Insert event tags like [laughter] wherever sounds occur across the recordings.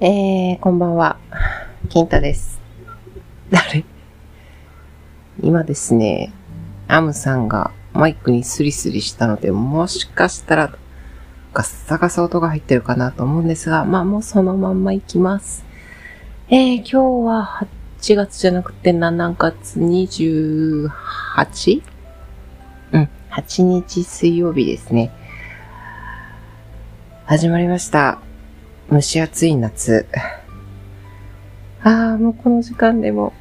えー、こんばんは。金太です。誰？今ですね、アムさんがマイクにスリスリしたので、もしかしたらガッサガサ音が入ってるかなと思うんですが、まあもうそのまんまいきます。えー、今日は8月じゃなくて7月 28? うん、8日水曜日ですね。始まりました。蒸し暑い夏。ああ、もうこの時間でも、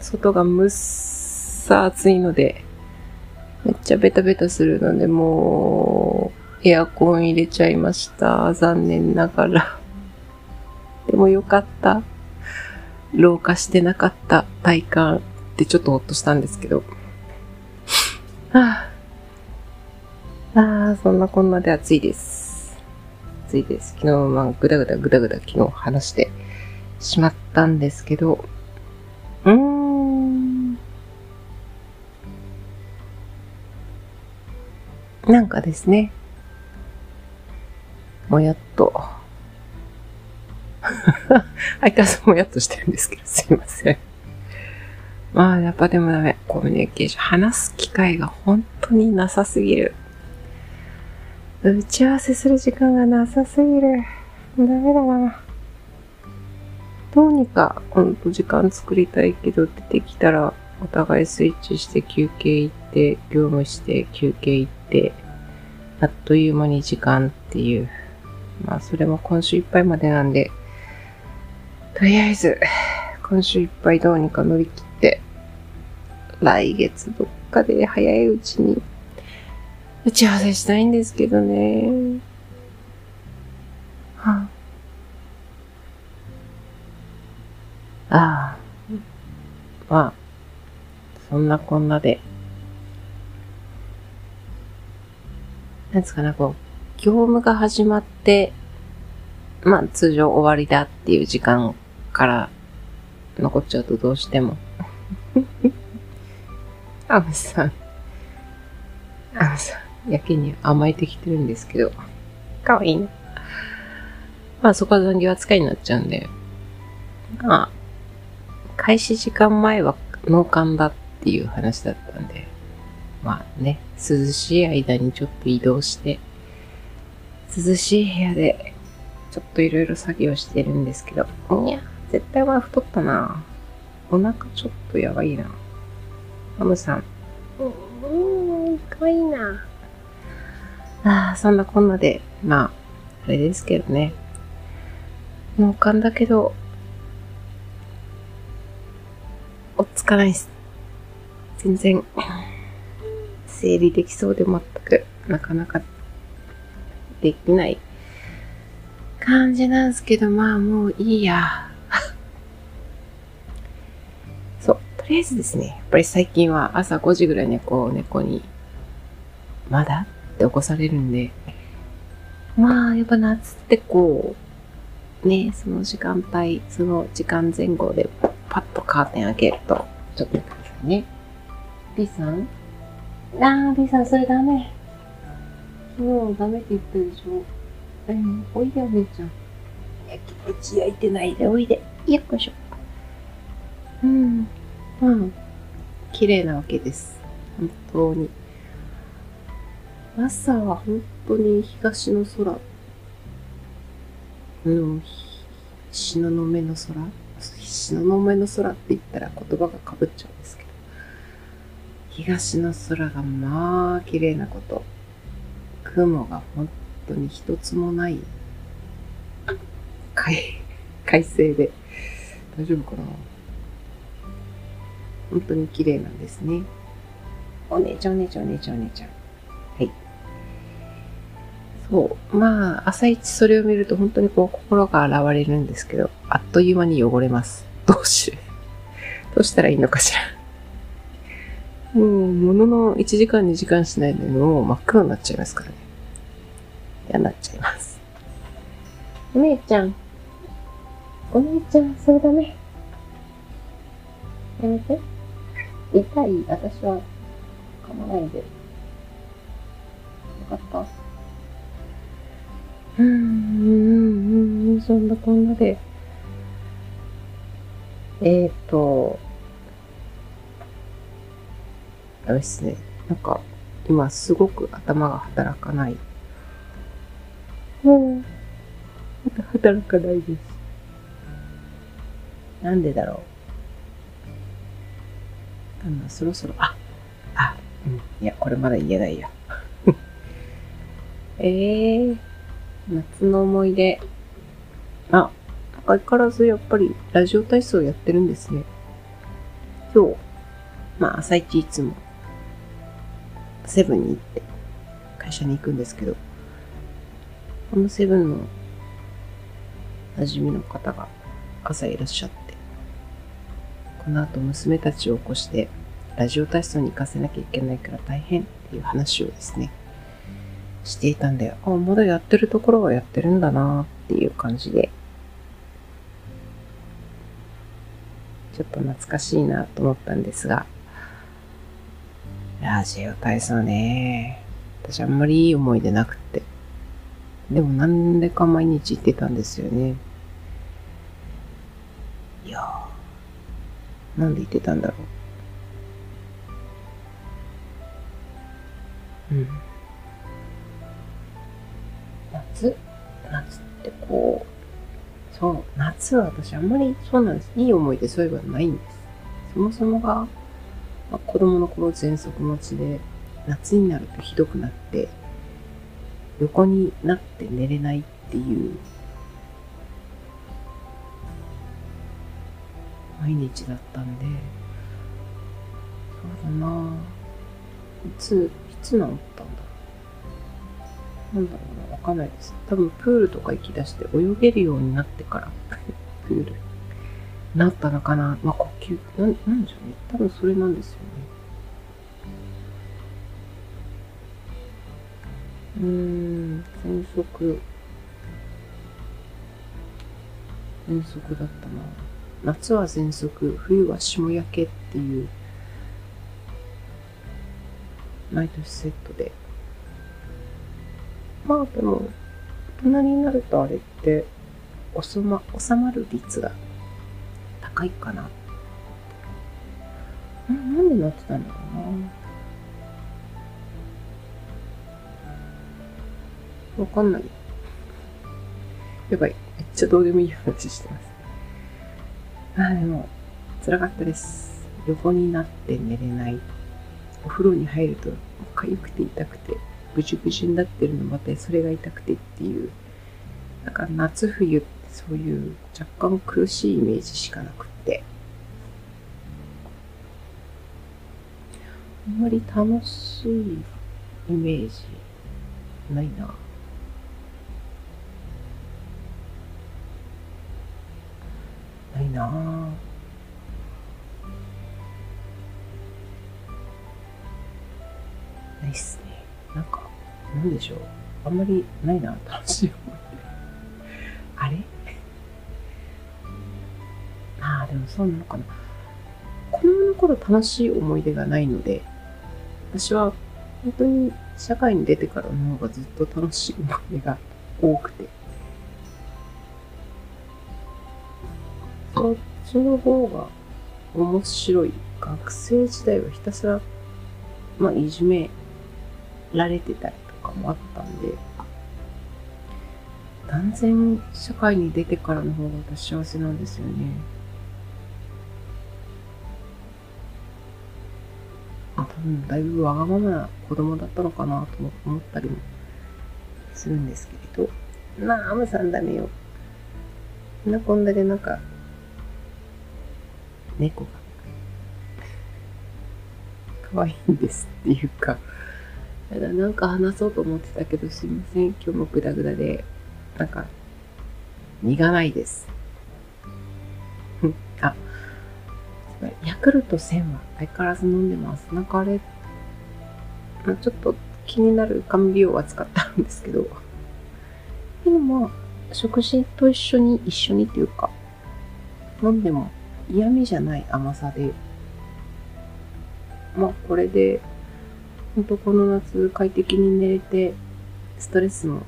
外がむっさ暑いので、めっちゃベタベタするので、もう、エアコン入れちゃいました。残念ながら。でもよかった。老化してなかった体感ってちょっとほっとしたんですけど。ああ、そんなこんなで暑いです。暑いです。昨日、まあ、ぐだぐだぐだぐだ昨日話してしまったんですけど、うーん。なんかですね、もやっと、[laughs] 相変わらずもやっとしてるんですけど、すいません。まあ、やっぱでもダメ。コミュニケーション。話す機会が本当になさすぎる。打ち合わせする時間がなさすぎる。ダメだな。どうにか、ほんと時間作りたいけど、出てきたら、お互いスイッチして休憩行って、業務して休憩行って、あっという間に時間っていう。まあ、それも今週いっぱいまでなんで、とりあえず、今週いっぱいどうにか乗り切って、来月どっかで早いうちに打ち合わせしたいんですけどね。はあ、ああ。まあ、そんなこんなで。なんですかね、こう、業務が始まって、まあ通常終わりだっていう時間から残っちゃうとどうしても。アムさん。アムさん。やけに甘えてきてるんですけど、かわいいな。まあそこは残業扱いになっちゃうんで、まあ、開始時間前は農館だっていう話だったんで、まあね、涼しい間にちょっと移動して、涼しい部屋でちょっといろいろ作業してるんですけど、いや、絶対は太ったな。お腹ちょっとやばいな。ハムさん。うん、うん、かわいいな。ああ、そんなこんなで、まあ、あれですけどね。農館だけど、落っつかないです。全然、整理できそうで全く、なかなか、できない感じなんですけど、まあもういいや。[laughs] そう、とりあえずですね、やっぱり最近は朝5時ぐらいにこう猫に、まだって起こされるんで、まあ、やっぱ夏ってこう、ね、その時間帯、その時間前後でパッとカーテン開けると、ちょっと待ってくださいね。B さん？あー、B さん、それダメ。昨日ダメって言ったでしょ。うん、おいでお姉ちゃん。焼き口焼いてないでおいで。よっこいしょ。うん、うん。綺麗なわけです。本当に。朝は本当に東の空。うん、東雲の空？東雲の空って言ったら言葉がかぶっちゃうんですけど。東の空がまあ綺麗なこと。雲が本当に一つもない快快晴で大丈夫かな？本当に綺麗なんですね。お姉ちゃんお姉ちゃんお姉ちゃんお姉ちゃん。そう。まあ、朝一それを見ると本当にこう心が洗われるんですけど、あっという間に汚れます。[laughs] どうし、どうしたらいいのかしら。もう、ものの1時間2時間しないでもう真っ黒になっちゃいますからね。嫌になっちゃいます。お姉ちゃん。お姉ちゃん、それダメ。やめて。痛い私は、噛まないで。よかった。うん、うん、うん、そんなこんなで。えっ、ー、と、あれですね。なんか、今すごく頭が働かない。もう、働かないです。なんでだろう。なんだ、そろそろ、あ、あ、うん。いや、これまだ言えないや。ええー、夏の思い出。あ、相変わらずやっぱりラジオ体操やってるんですね。今日、まあ朝一いつも、セブンに行って会社に行くんですけど、このセブンの馴染みの方が朝いらっしゃって、この後娘たちを起こしてラジオ体操に行かせなきゃいけないから大変っていう話をですね、していたんで、あ、まだやってるところはやってるんだなっていう感じで、ちょっと懐かしいなと思ったんですが、ラジオ体操ね。私あんまりいい思い出なくって。でもなんでか毎日行ってたんですよね。いやー、なんで行ってたんだろう。うん。夏ってこう、そう、夏は私あんまりそうなんです。いい思い出そういえばないんです。そもそもが、まあ、子供の頃喘息持ちで、夏になるとひどくなって、横になって寝れないっていう毎日だったんで、そうだなぁ。いつ、いつ治ったんだろう。なんだろうな、わかんないです。多分プールとか行き出して泳げるようになってからプールなったのかな。まあ呼吸、ななんでしょうね。多分それなんですよね。うーん、喘息。喘息だったな。夏は喘息、冬は霜焼けっていう、毎年セットでまあでも、大人になるとあれって、収ま、収まる率が高いかな。ななんでなってたんだろうな。わかんない。やばい。めっちゃどうでもいい話してます。ああ、でも、辛かったです。横になって寝れない。お風呂に入ると、痒くて痛くて、ぐじゅぐじゅになってるのまたそれが痛くてっていうなんか夏冬ってそういう若干苦しいイメージしかなくって。あんまり楽しいイメージないな。ないな。ないっすかなんでしょう。あんまりないな、楽しい思い出。あれ？[laughs] ああ、でもそうなのかな。子供の頃楽しい思い出がないので、私は本当に社会に出てからの方がずっと楽しい思い出が多くて。そっちの方が面白い。学生時代はひたすら、まあ、いじめられてたりかもあったんで、断然社会に出てからの方が私幸せなんですよね。多分だいぶわがままな子供だったのかなと思ったりもするんですけれど。なあ、アムさんダメよ。なこんなでなんか、猫が、可愛いんですっていうか、ただなんか話そうと思ってたけどすいません。今日もグダグダで、なんか、苦ないです。[laughs] あ、ヤクルト1000は相変わらず飲んでます。なんかあれ、ちょっと気になる甘美容は使ってあるんですけど、でもまあ、食事と一緒に、一緒にっていうか、飲んでも嫌味じゃない甘さで、まあこれで本当この夏快適に寝れて、ストレスも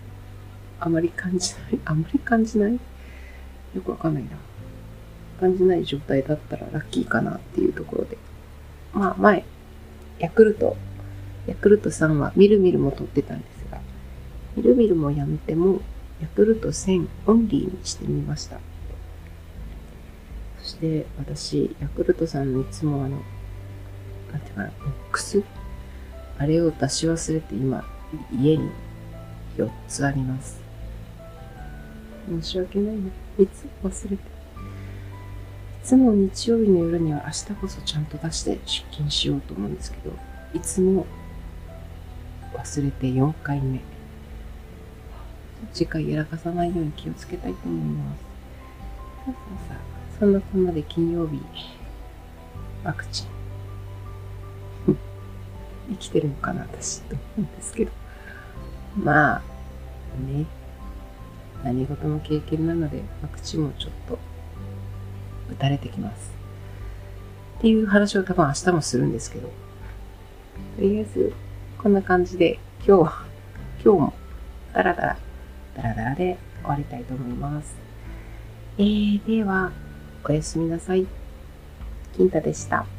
あまり感じない [laughs] あまり感じない？よくわかんないな。感じない状態だったらラッキーかなっていうところで。まあ前、ヤクルト、ヤクルトさんはみるみるも取ってたんですが、みるみるもやめても、ヤクルト1000オンリーにしてみました。そして私、ヤクルトさんのいつもあの、なんていうかな、ボックスあれを出し忘れて今、家に4つあります。申し訳ないね。いつも忘れて？いつも日曜日の夜には明日こそちゃんと出して出勤しようと思うんですけど、いつも忘れて4回目。次回やらかさないように気をつけたいと思います。さあさあさあ、そんなこんなで金曜日、ワクチン。生きてるのかな、私、と思うんですけど。まあ、ね。何事も経験なので、ワクチンもちょっと打たれてきます。っていう話を多分明日もするんですけど、とりあえず、こんな感じで、今日は、[laughs] 今日も、ダラダラ、ダラダラで終わりたいと思います。えー、では、おやすみなさい。金太でした。